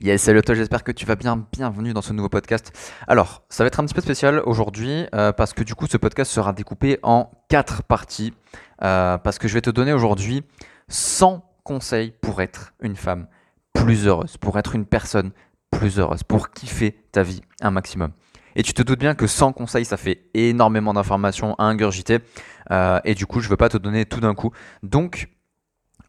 Yes, salut à toi, j'espère que tu vas bien. Bienvenue dans ce nouveau podcast. Alors, ça va être un petit peu spécial aujourd'hui euh, parce que du coup, ce podcast sera découpé en quatre parties. euh, parce que je vais te donner aujourd'hui 100 conseils pour être une femme plus heureuse, pour être une personne plus heureuse, pour kiffer ta vie un maximum. Et tu te doutes bien que 100 conseils, ça fait énormément d'informations à ingurgiter. euh, et du coup, je ne veux pas te donner tout d'un coup. Donc,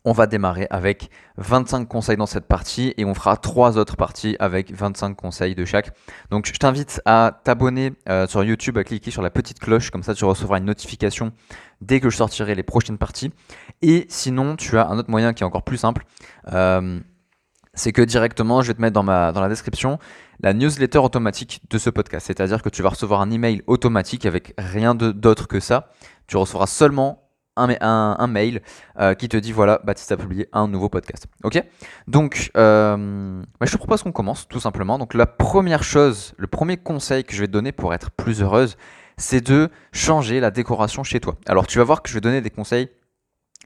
on va démarrer avec 25 conseils dans cette partie et on fera trois autres parties avec 25 conseils de chaque. Donc je t'invite à t'abonner euh, sur YouTube, à cliquer sur la petite cloche, comme ça tu recevras une notification dès que je sortirai les prochaines parties. Et sinon, tu as un autre moyen qui est encore plus simple. euh, c'est que directement, je vais te mettre dans, la description la newsletter automatique de ce podcast. C'est-à-dire que tu vas recevoir un email automatique avec rien d'autre que ça. Tu recevras seulement un, ma- un- un mail euh, qui te dit voilà, Baptiste a publié un nouveau podcast. Ok? Donc, euh, bah, je te propose qu'on commence tout simplement. Donc, la première chose, le premier conseil que je vais te donner pour être plus heureuse, c'est de changer la décoration chez toi. Alors, tu vas voir que je vais donner des conseils.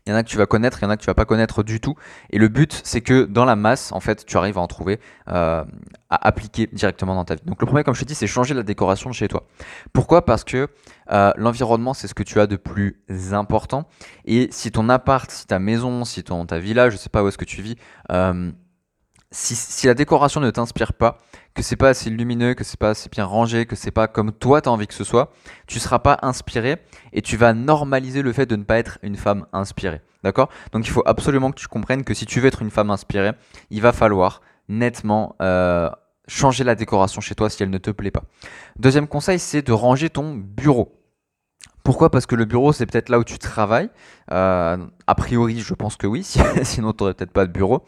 Il y en a que tu vas connaître, il y en a que tu vas pas connaître du tout. Et le but, c'est que dans la masse, en fait, tu arrives à en trouver, euh, à appliquer directement dans ta vie. Donc, le premier, comme je te dis, c'est changer la décoration de chez toi. Pourquoi? Parce que euh, l'environnement, c'est ce que tu as de plus important. Et si ton appart, si ta maison, si ton, ta villa, je sais pas où est-ce que tu vis, euh, si, si la décoration ne t'inspire pas, que c'est pas assez lumineux, que c'est pas assez bien rangé, que c'est pas comme toi tu as envie que ce soit, tu seras pas inspiré et tu vas normaliser le fait de ne pas être une femme inspirée. D'accord? Donc il faut absolument que tu comprennes que si tu veux être une femme inspirée, il va falloir nettement euh, changer la décoration chez toi si elle ne te plaît pas. Deuxième conseil, c'est de ranger ton bureau. Pourquoi? Parce que le bureau, c'est peut-être là où tu travailles. Euh, a priori, je pense que oui, si- sinon tu n'aurais peut-être pas de bureau.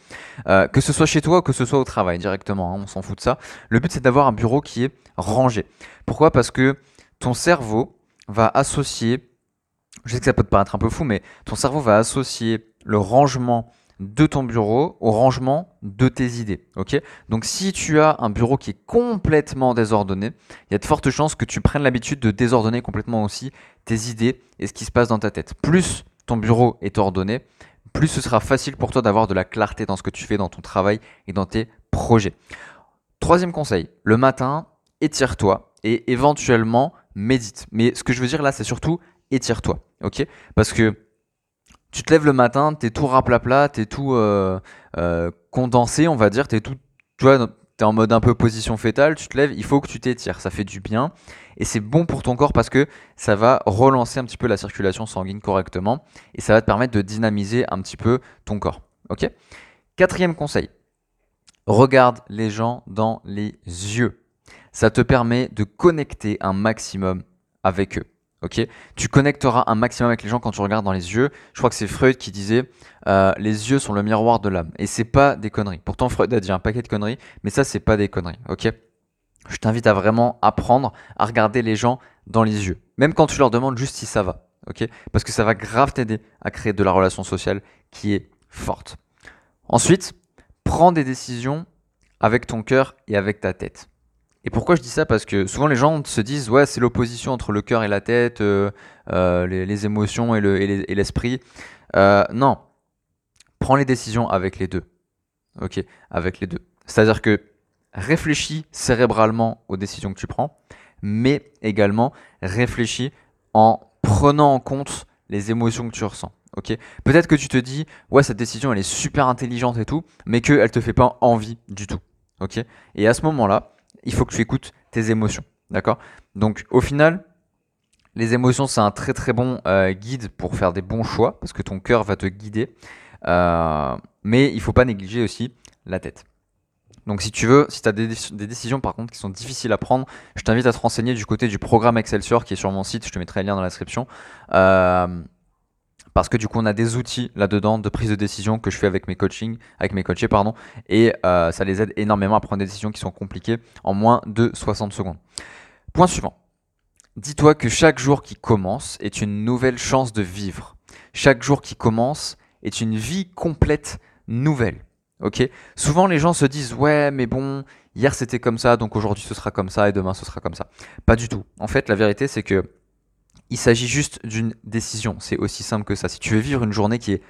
Euh, que ce soit chez toi ou que ce soit au travail directement, hein, on s'en fout de ça. Le but, c'est d'avoir un bureau qui est rangé. Pourquoi? Parce que ton cerveau va associer, je sais que ça peut te paraître un peu fou, mais ton cerveau va associer le rangement de ton bureau au rangement de tes idées. Donc si tu as un bureau qui est complètement désordonné, il y a de fortes chances que tu prennes l'habitude de désordonner complètement aussi tes idées et ce qui se passe dans ta tête. Plus ton bureau est ordonné, plus ce sera facile pour toi d'avoir de la clarté dans ce que tu fais dans ton travail et dans tes projets. Troisième conseil, le matin, étire-toi et éventuellement médite. Mais ce que je veux dire là, c'est surtout étire-toi, Parce que tu te lèves le matin, t'es tout raplapla, t'es tout euh, euh, condensé, on va dire, t'es tout, tu vois, t'es en mode un peu position fétale, tu te lèves, il faut que tu t'étires, ça fait du bien et c'est bon pour ton corps parce que ça va relancer un petit peu la circulation sanguine correctement et ça va te permettre de dynamiser un petit peu ton corps, ok? Quatrième conseil, regarde les gens dans les yeux. Ça te permet de connecter un maximum avec eux. Ok? Tu connecteras un maximum avec les gens quand tu regardes dans les yeux. Je crois que c'est Freud qui disait euh, les yeux sont le miroir de l'âme. Et c'est pas des conneries. Pourtant, Freud a dit un paquet de conneries, mais ça, c'est pas des conneries. Ok? Je t'invite à vraiment apprendre à regarder les gens dans les yeux. Même quand tu leur demandes juste si ça va. Ok? Parce que ça va grave t'aider à créer de la relation sociale qui est forte. Ensuite, prends des décisions avec ton cœur et avec ta tête. Et pourquoi je dis ça? Parce que souvent les gens se disent ouais c'est l'opposition entre le cœur et la tête, euh, euh, les, les émotions et le- l'esprit. Euh, non, prends les décisions avec les deux. Ok, avec les deux. C'est-à-dire que réfléchis cérébralement aux décisions que tu prends, mais également réfléchis en prenant en compte les émotions que tu ressens. Ok, peut-être que tu te dis ouais cette décision elle est super intelligente et tout, mais qu'elle te fait pas envie du tout. Ok, et à ce moment-là il faut que tu écoutes tes émotions. D'accord? Donc au final, les émotions, c'est un très très bon euh, guide pour faire des bons choix, parce que ton cœur va te guider. Euh, mais il faut pas négliger aussi la tête. Donc si tu veux, si tu as des décisions par contre qui sont difficiles à prendre, je t'invite à te renseigner du côté du programme Excelsior qui est sur mon site, je te mettrai le lien dans la description. Euh, parce que du coup on a des outils là-dedans de prise de décision que je fais avec mes coachings, avec mes coachés pardon, et euh, ça les aide énormément à prendre des décisions qui sont compliquées en moins de 60 secondes. Point suivant. Dis-toi que chaque jour qui commence est une nouvelle chance de vivre. Chaque jour qui commence est une vie complète nouvelle. Ok? Souvent les gens se disent ouais mais bon hier c'était comme ça donc aujourd'hui ce sera comme ça et demain ce sera comme ça. Pas du tout. En fait la vérité c'est que il s'agit juste d'une décision. C'est aussi simple que ça. Si tu veux vivre une journée qui est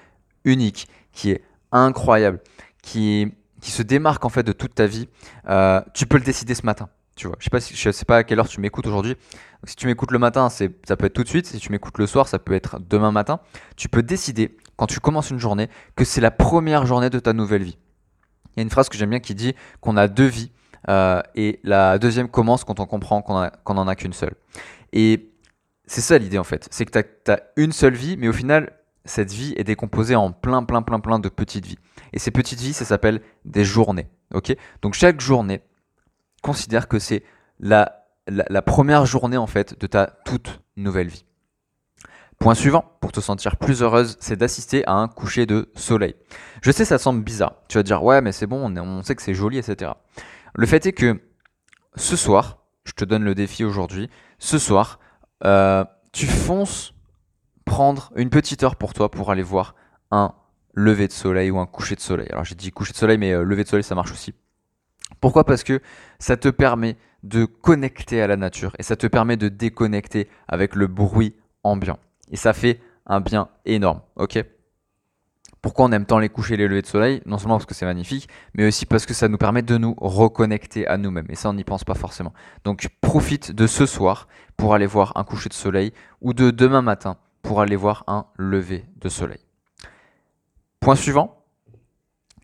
unique, qui est incroyable, qui, qui se démarque en fait de toute ta vie, euh, tu peux le décider ce matin. Tu vois, je sais pas sais pas à quelle heure tu m'écoutes aujourd'hui. Si tu m'écoutes le matin, ça peut être tout de suite. Si tu m'écoutes le soir, ça peut être demain matin. Tu peux décider quand tu commences une journée que c'est la première journée de ta nouvelle vie. Il y a une phrase que j'aime bien qui dit qu'on a deux vies euh, et la deuxième commence quand on comprend qu'on n'en a qu'une seule. Et c'est ça l'idée en fait. C'est que tu as, une seule vie, mais au final, cette vie est décomposée en plein, plein, plein, plein de petites vies. Et ces petites vies, ça s'appelle des journées. Donc chaque journée, considère que c'est la, la, première journée en fait de ta toute nouvelle vie. Point suivant, pour te sentir plus heureuse, c'est d'assister à un coucher de soleil. Je sais, ça semble bizarre. Tu vas dire, ouais, mais c'est bon, on, sait que c'est joli, etc. Le fait est que ce soir, je te donne le défi aujourd'hui, ce soir, euh, tu fonces prendre une petite heure pour toi pour aller voir un lever de soleil ou un coucher de soleil. Alors j'ai dit coucher de soleil, mais euh, lever de soleil, ça marche aussi. Pourquoi? Parce que ça te permet de connecter à la nature et ça te permet de déconnecter avec le bruit ambiant. Et ça fait un bien énorme, ok? Pourquoi on aime tant les coucher et les levées de soleil Non seulement parce que c'est magnifique, mais aussi parce que ça nous permet de nous reconnecter à nous-mêmes. Et ça, on n'y pense pas forcément. Donc profite de ce soir pour aller voir un coucher de soleil ou de demain matin pour aller voir un lever de soleil. Point suivant,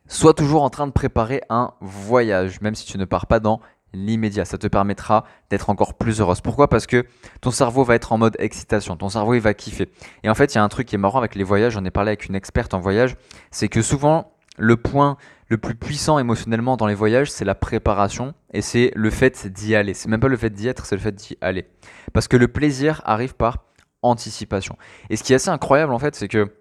sois toujours en train de préparer un voyage, même si tu ne pars pas dans l'immédiat. Ça te permettra d'être encore plus heureuse. Pourquoi? Parce que ton cerveau va être en mode excitation, ton cerveau il va kiffer. Et en fait, il y a un truc qui est marrant avec les voyages, j'en ai parlé avec une experte en voyage, c'est que souvent le point le plus puissant émotionnellement dans les voyages, c'est la préparation et c'est le fait d'y aller. C'est même pas le fait d'y être, c'est le fait d'y aller. Parce que le plaisir arrive par anticipation. Et ce qui est assez incroyable en fait, c'est que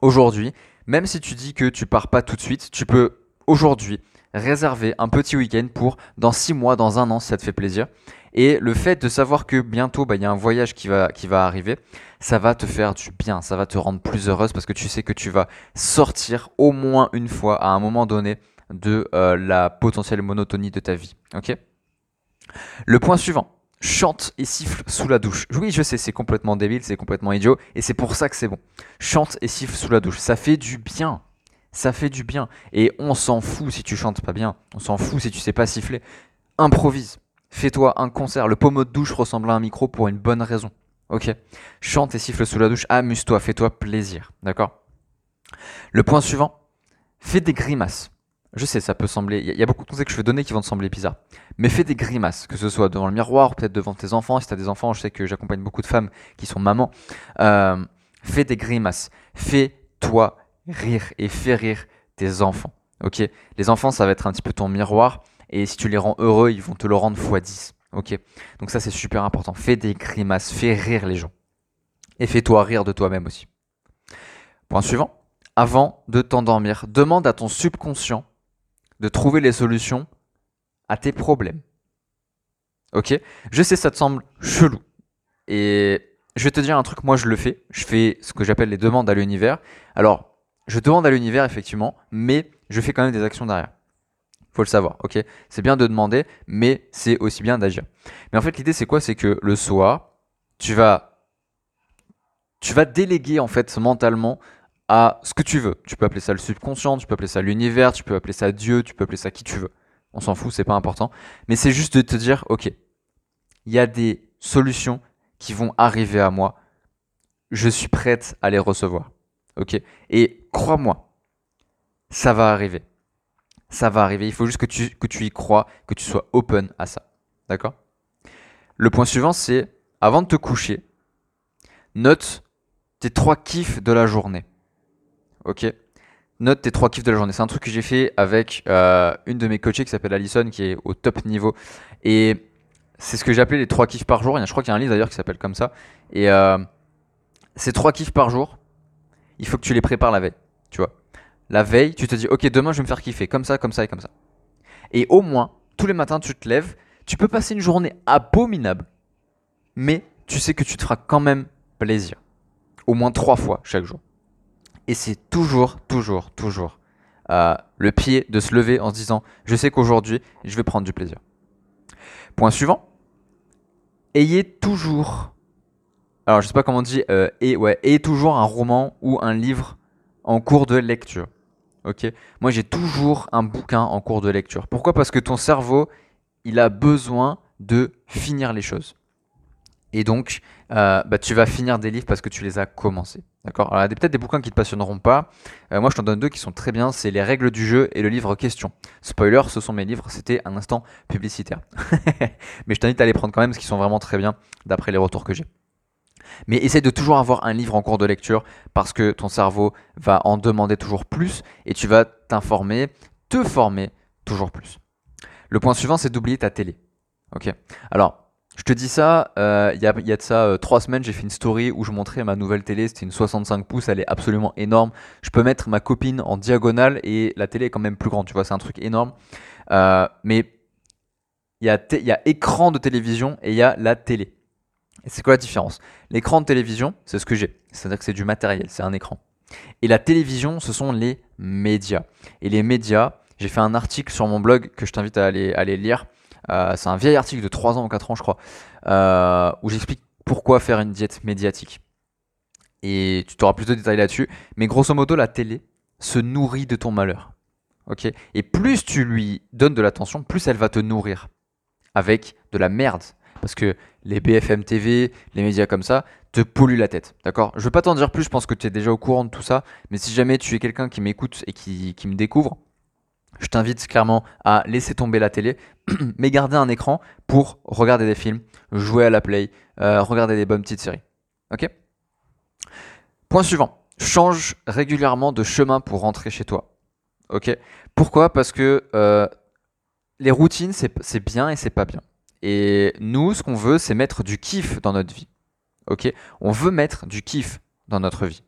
aujourd'hui, même si tu dis que tu pars pas tout de suite, tu peux aujourd'hui réserver un petit week-end pour dans six mois, dans un an, si ça te fait plaisir. Et le fait de savoir que bientôt, bah, il y a un voyage qui va, qui va arriver, ça va te faire du bien, ça va te rendre plus heureuse parce que tu sais que tu vas sortir au moins une fois à un moment donné de euh, la potentielle monotonie de ta vie. Ok? Le point suivant, chante et siffle sous la douche. Oui, je sais, c'est complètement débile, c'est complètement idiot, et c'est pour ça que c'est bon. Chante et siffle sous la douche, ça fait du bien. Ça fait du bien. Et on s'en fout si tu chantes pas bien. On s'en fout si tu sais pas siffler. Improvise. Fais-toi un concert. Le pommeau de douche ressemble à un micro pour une bonne raison. Ok Chante et siffle sous la douche. Amuse-toi. Fais-toi plaisir. D'accord? Le point suivant. Fais des grimaces. Je sais, ça peut sembler. Il y, a beaucoup de conseils que je vais donner qui vont te sembler bizarres. Mais fais des grimaces, que ce soit devant le miroir, peut-être devant tes enfants. Si tu as des enfants, je sais que j'accompagne beaucoup de femmes qui sont mamans. Euh, fais des grimaces. Fais-toi rire et fais rire tes enfants. Ok? Les enfants, ça va être un petit peu ton miroir. Et si tu les rends heureux, ils vont te le rendre x 10. Ok? Donc ça, c'est super important. Fais des grimaces, fais rire les gens. Et fais-toi rire de toi-même aussi. Point suivant. Avant de t'endormir, demande à ton subconscient de trouver les solutions à tes problèmes. Ok? Je sais, ça te semble chelou. Et je vais te dire un truc, moi je le fais. Je fais ce que j'appelle les demandes à l'univers. Alors, je demande à l'univers effectivement, mais je fais quand même des actions derrière. Faut le savoir, ok? C'est bien de demander, mais c'est aussi bien d'agir. Mais en fait, l'idée c'est quoi? C'est que le soir, tu vas, tu vas déléguer en fait mentalement à ce que tu veux. Tu peux appeler ça le subconscient, tu peux appeler ça l'univers, tu peux appeler ça Dieu, tu peux appeler ça qui tu veux. On s'en fout, c'est pas important. Mais c'est juste de te dire, ok, il y a des solutions qui vont arriver à moi. Je suis prête à les recevoir. Ok? Et crois-moi, ça va arriver. Ça va arriver. Il faut juste que tu, que tu y crois, que tu sois open à ça. D'accord? Le point suivant, c'est avant de te coucher, note tes trois kiffs de la journée. Ok? Note tes trois kiffs de la journée. C'est un truc que j'ai fait avec euh, une de mes coachées qui s'appelle Alison, qui est au top niveau. Et c'est ce que appelé les trois kiffs par jour. Je crois qu'il y a un livre d'ailleurs qui s'appelle comme ça. Et euh, ces trois kiffs par jour, il faut que tu les prépares la veille. Tu vois La veille, tu te dis, ok, demain je vais me faire kiffer comme ça, comme ça et comme ça. Et au moins, tous les matins, tu te lèves. Tu peux passer une journée abominable, mais tu sais que tu te feras quand même plaisir. Au moins trois fois chaque jour. Et c'est toujours, toujours, toujours euh, le pied de se lever en se disant je sais qu'aujourd'hui je vais prendre du plaisir. Point suivant. Ayez toujours. Alors je sais pas comment on dit. Euh, et, ouais, ayez toujours un roman ou un livre en cours de lecture. Ok? Moi, j'ai toujours un bouquin en cours de lecture. Pourquoi? Parce que ton cerveau, il a besoin de finir les choses. Et donc, euh, bah, tu vas finir des livres parce que tu les as commencés. D'accord? Alors, il y a peut-être des bouquins qui te passionneront pas. Euh, moi, je t'en donne deux qui sont très bien. C'est Les règles du jeu et le livre Question. Spoiler, ce sont mes livres. C'était un instant publicitaire. Mais je t'invite à les prendre quand même parce qu'ils sont vraiment très bien d'après les retours que j'ai. Mais essaye de toujours avoir un livre en cours de lecture parce que ton cerveau va en demander toujours plus et tu vas t'informer, te former toujours plus. Le point suivant, c'est d'oublier ta télé. Ok Alors, je te dis ça, euh, il y, a, de ça euh, trois semaines, j'ai fait une story où je montrais ma nouvelle télé. C'était une 65 pouces, elle est absolument énorme. Je peux mettre ma copine en diagonale et la télé est quand même plus grande, tu vois, c'est un truc énorme. Euh, mais il y a écran de télévision et il y a la télé. C'est quoi la différence? L'écran de télévision, c'est ce que j'ai. C'est-à-dire que c'est du matériel, c'est un écran. Et la télévision, ce sont les médias. Et les médias, j'ai fait un article sur mon blog que je t'invite à aller, aller lire. Euh, c'est un vieil article de 3 ans ou 4 ans, je crois, euh, où j'explique pourquoi faire une diète médiatique. Et tu auras plus de détails là-dessus. Mais grosso modo, la télé se nourrit de ton malheur. ok? Et plus tu lui donnes de l'attention, plus elle va te nourrir avec de la merde. Parce que les BFM TV, les médias comme ça, te polluent la tête. D'accord? Je ne veux pas t'en dire plus, je pense que tu es déjà au courant de tout ça. Mais si jamais tu es quelqu'un qui m'écoute et qui, me découvre, je t'invite clairement à laisser tomber la télé, mais garder un écran pour regarder des films, jouer à la play, euh, regarder des bonnes petites séries. Ok? Point suivant. Change régulièrement de chemin pour rentrer chez toi. Ok? Pourquoi? Parce que euh, les routines, c'est bien et c'est pas bien. Et nous, ce qu'on veut, c'est mettre du kiff dans notre vie. Ok? On veut mettre du kiff dans notre vie.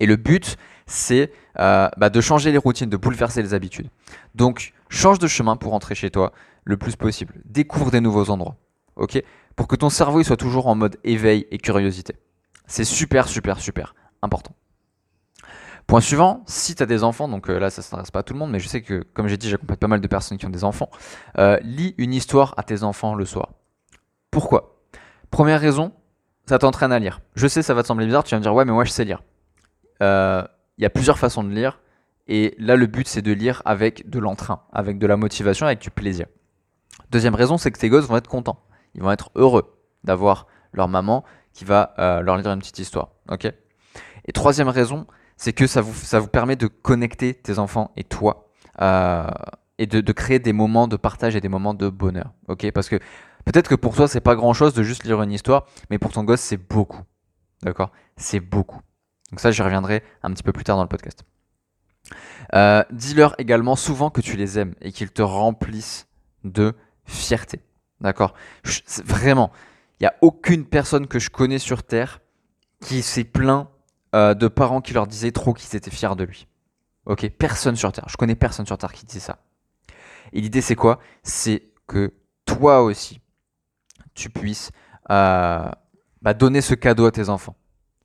Et le but, c'est euh, bah, de changer les routines, de bouleverser les habitudes. Donc, change de chemin pour rentrer chez toi le plus possible. Découvre des nouveaux endroits. Ok? Pour que ton cerveau soit toujours en mode éveil et curiosité. C'est super, super, super important. Point suivant, si tu as des enfants, donc euh, là ça ne s'adresse pas à tout le monde, mais je sais que comme j'ai dit, j'accompagne pas mal de personnes qui ont des enfants, euh, lis une histoire à tes enfants le soir. Pourquoi? Première raison, ça t'entraîne à lire. Je sais, ça va te sembler bizarre, tu vas me dire ouais mais moi je sais lire. Euh, il y a plusieurs façons de lire, et là le but c'est de lire avec de l'entrain, avec de la motivation, avec du plaisir. Deuxième raison, c'est que tes gosses vont être contents, ils vont être heureux d'avoir leur maman qui va leur lire une petite histoire. ok? Et troisième raison, c'est que ça vous, ça vous permet de connecter tes enfants et toi euh, et de, créer des moments de partage et des moments de bonheur. Parce que peut-être que pour toi, c'est pas grand chose de juste lire une histoire, mais pour ton gosse, c'est beaucoup. D'accord? C'est beaucoup. Donc ça, j'y reviendrai un petit peu plus tard dans le podcast. Euh, Dis-leur également souvent que tu les aimes et qu'ils te remplissent de fierté. D'accord? Vraiment, il n'y a aucune personne que je connais sur Terre qui s'est plaint euh, de parents qui leur disaient trop qu'ils étaient fiers de lui. Ok, personne sur Terre. Je connais personne sur Terre qui disait ça. Et l'idée, c'est quoi? C'est que toi aussi, tu puisses euh, bah, donner ce cadeau à tes enfants.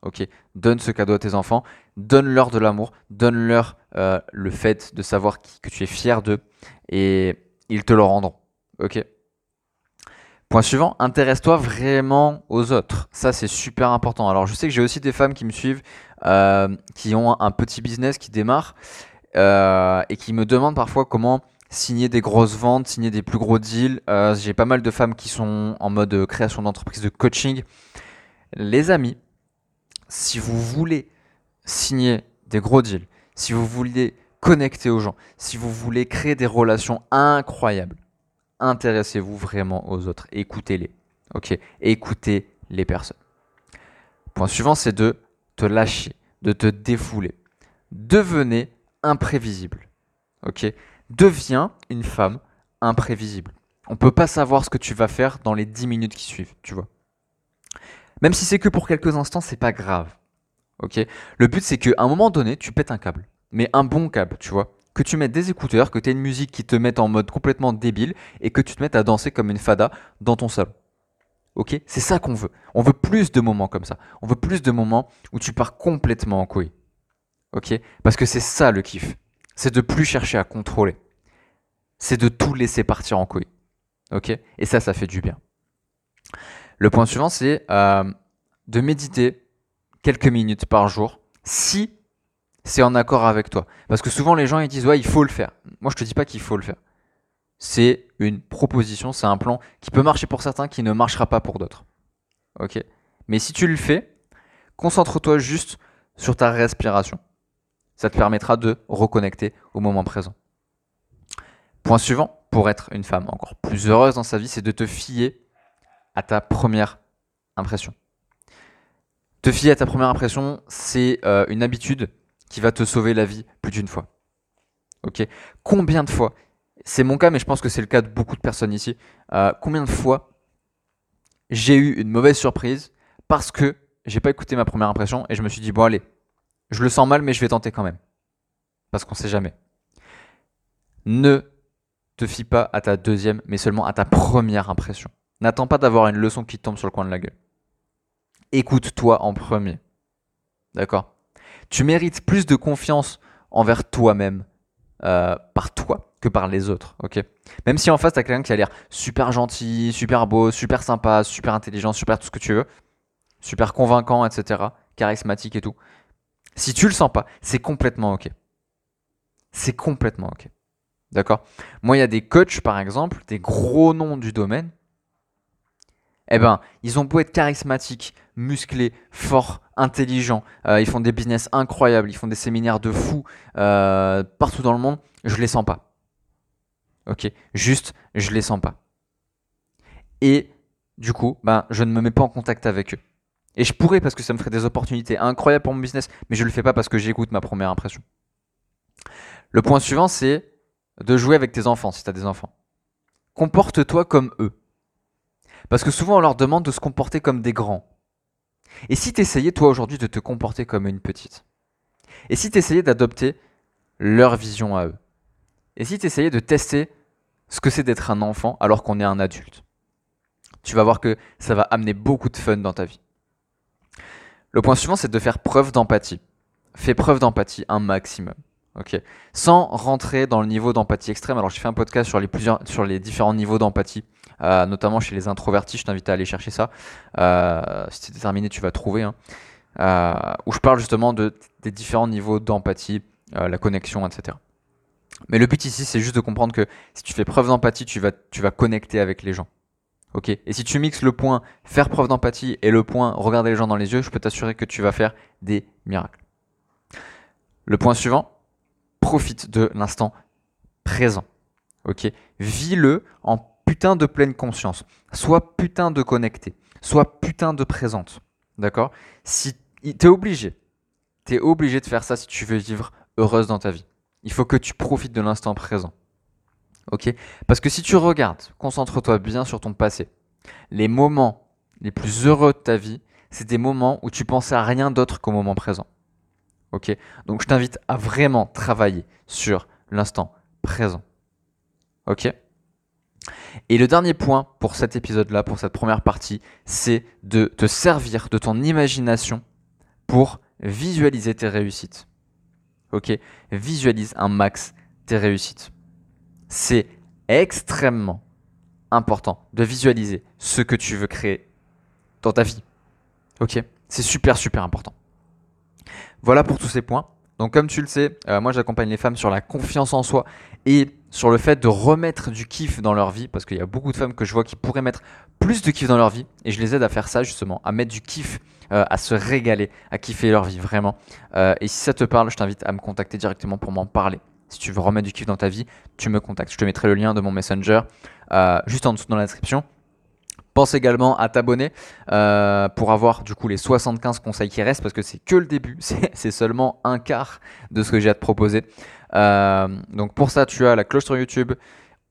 Ok, donne ce cadeau à tes enfants, donne-leur de l'amour, donne-leur euh, le fait de savoir que tu es fier d'eux, et ils te le rendront. Ok? Point suivant, intéresse-toi vraiment aux autres. Ça, c'est super important. Alors, je sais que j'ai aussi des femmes qui me suivent, euh, qui ont un petit business qui démarre euh, et qui me demandent parfois comment signer des grosses ventes, signer des plus gros deals. Euh, j'ai pas mal de femmes qui sont en mode création d'entreprise, de coaching. Les amis, si vous voulez signer des gros deals, si vous voulez connecter aux gens, si vous voulez créer des relations incroyables, intéressez-vous vraiment aux autres. Écoutez-les. Ok? Écoutez les personnes. Point suivant, c'est de te lâcher, de te défouler. Devenez imprévisible. Ok? Deviens une femme imprévisible. On ne peut pas savoir ce que tu vas faire dans les 10 minutes qui suivent, tu vois? Même si c'est que pour quelques instants, c'est pas grave. Ok? Le but, c'est qu'à un moment donné, tu pètes un câble. Mais un bon câble, tu vois? Que tu mettes des écouteurs, que tu aies une musique qui te mette en mode complètement débile et que tu te mettes à danser comme une fada dans ton salon. Ok? C'est ça qu'on veut. On veut plus de moments comme ça. On veut plus de moments où tu pars complètement en couille. Ok? Parce que c'est ça le kiff. C'est de plus chercher à contrôler. C'est de tout laisser partir en couille. Ok? Et ça, ça fait du bien. Le point suivant, c'est euh, de méditer quelques minutes par jour si c'est en accord avec toi. Parce que souvent les gens disent ouais il faut le faire. Moi je te dis pas qu'il faut le faire. C'est une proposition, c'est un plan qui peut marcher pour certains, qui ne marchera pas pour d'autres. Ok? Mais si tu le fais, concentre-toi juste sur ta respiration. Ça te permettra de reconnecter au moment présent. Point suivant, pour être une femme encore plus heureuse dans sa vie, c'est de te fier à ta première impression. Te fier à ta première impression, c'est euh, une habitude qui va te sauver la vie plus d'une fois. Ok? Combien de fois C'est mon cas, mais je pense que c'est le cas de beaucoup de personnes ici. Euh, combien de fois j'ai eu une mauvaise surprise parce que j'ai pas écouté ma première impression et je me suis dit bon allez, je le sens mal, mais je vais tenter quand même. Parce qu'on sait jamais. Ne te fie pas à ta deuxième, mais seulement à ta première impression. N'attends pas d'avoir une leçon qui tombe sur le coin de la gueule. Écoute-toi en premier. D'accord? Tu mérites plus de confiance envers toi-même euh, par toi que par les autres. Même si en face, tu as quelqu'un qui a l'air super gentil, super beau, super sympa, super intelligent, super tout ce que tu veux, super convaincant, etc., charismatique et tout. Si tu le sens pas, c'est complètement ok. C'est complètement ok. D'accord? Moi, il y a des coachs, par exemple, des gros noms du domaine. Eh ben, ils ont beau être charismatiques, musclés, forts, intelligents, euh, ils font des business incroyables, ils font des séminaires de fous euh, partout dans le monde, je les sens pas. Ok Juste, je les sens pas. Et du coup, ben, je ne me mets pas en contact avec eux. Et je pourrais parce que ça me ferait des opportunités incroyables pour mon business, mais je ne le fais pas parce que j'écoute ma première impression. Le point suivant, c'est de jouer avec tes enfants si tu as des enfants. Comporte-toi comme eux. Parce que souvent on leur demande de se comporter comme des grands. Et si tu essayais toi aujourd'hui de te comporter comme une petite? Et si tu essayais d'adopter leur vision à eux? Et si tu essayais de tester ce que c'est d'être un enfant alors qu'on est un adulte? Tu vas voir que ça va amener beaucoup de fun dans ta vie. Le point suivant, c'est de faire preuve d'empathie. Fais preuve d'empathie un maximum. Ok? Sans rentrer dans le niveau d'empathie extrême. Alors, j'ai fait un podcast sur les différents niveaux d'empathie, euh, notamment chez les introvertis. Je t'invite à aller chercher ça. Euh, si c'est déterminé, tu vas trouver. Hein. Euh, où je parle justement de, des différents niveaux d'empathie, la connexion, etc. Mais le but ici, c'est juste de comprendre que si tu fais preuve d'empathie, tu vas, tu vas connecter avec les gens. Ok? Et si tu mixes le point faire preuve d'empathie et le point regarder les gens dans les yeux, je peux t'assurer que tu vas faire des miracles. Le point suivant, profite de l'instant présent. Ok? Vis-le en putain de pleine conscience. Sois putain de connecté. Sois putain de présente. D'accord? Si t'es obligé, t'es obligé de faire ça si tu veux vivre heureuse dans ta vie. Il faut que tu profites de l'instant présent. Ok? Parce que si tu regardes, concentre-toi bien sur ton passé. Les moments les plus heureux de ta vie, c'est des moments où tu pensais à rien d'autre qu'au moment présent. Ok? Donc je t'invite à vraiment travailler sur l'instant présent. Ok? Et le dernier point pour cet épisode-là, pour cette première partie, c'est de te servir de ton imagination pour visualiser tes réussites. Ok? Visualise un max tes réussites. C'est extrêmement important de visualiser ce que tu veux créer dans ta vie. Ok? C'est super, super important. Voilà pour tous ces points. Donc comme tu le sais, euh, moi j'accompagne les femmes sur la confiance en soi et sur le fait de remettre du kiff dans leur vie, parce qu'il y a beaucoup de femmes que je vois qui pourraient mettre plus de kiff dans leur vie, et je les aide à faire ça justement, à mettre du kiff, euh, à se régaler, à kiffer leur vie vraiment. Euh, et si ça te parle, je t'invite à me contacter directement pour m'en parler. Si tu veux remettre du kiff dans ta vie, tu me contactes. Je te mettrai le lien de mon messenger juste en dessous dans la description. Pense également à t'abonner euh, pour avoir du coup les 75 conseils qui restent parce que c'est que le début, c'est seulement un quart de ce que j'ai à te proposer. Euh, donc pour ça, tu as la cloche sur YouTube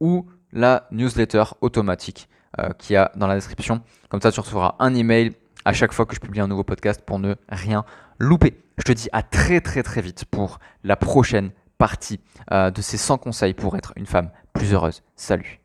ou la newsletter automatique euh, qui a dans la description. Comme ça, tu recevras un email à chaque fois que je publie un nouveau podcast pour ne rien louper. Je te dis à très très très vite pour la prochaine partie de ces 100 conseils pour être une femme plus heureuse. Salut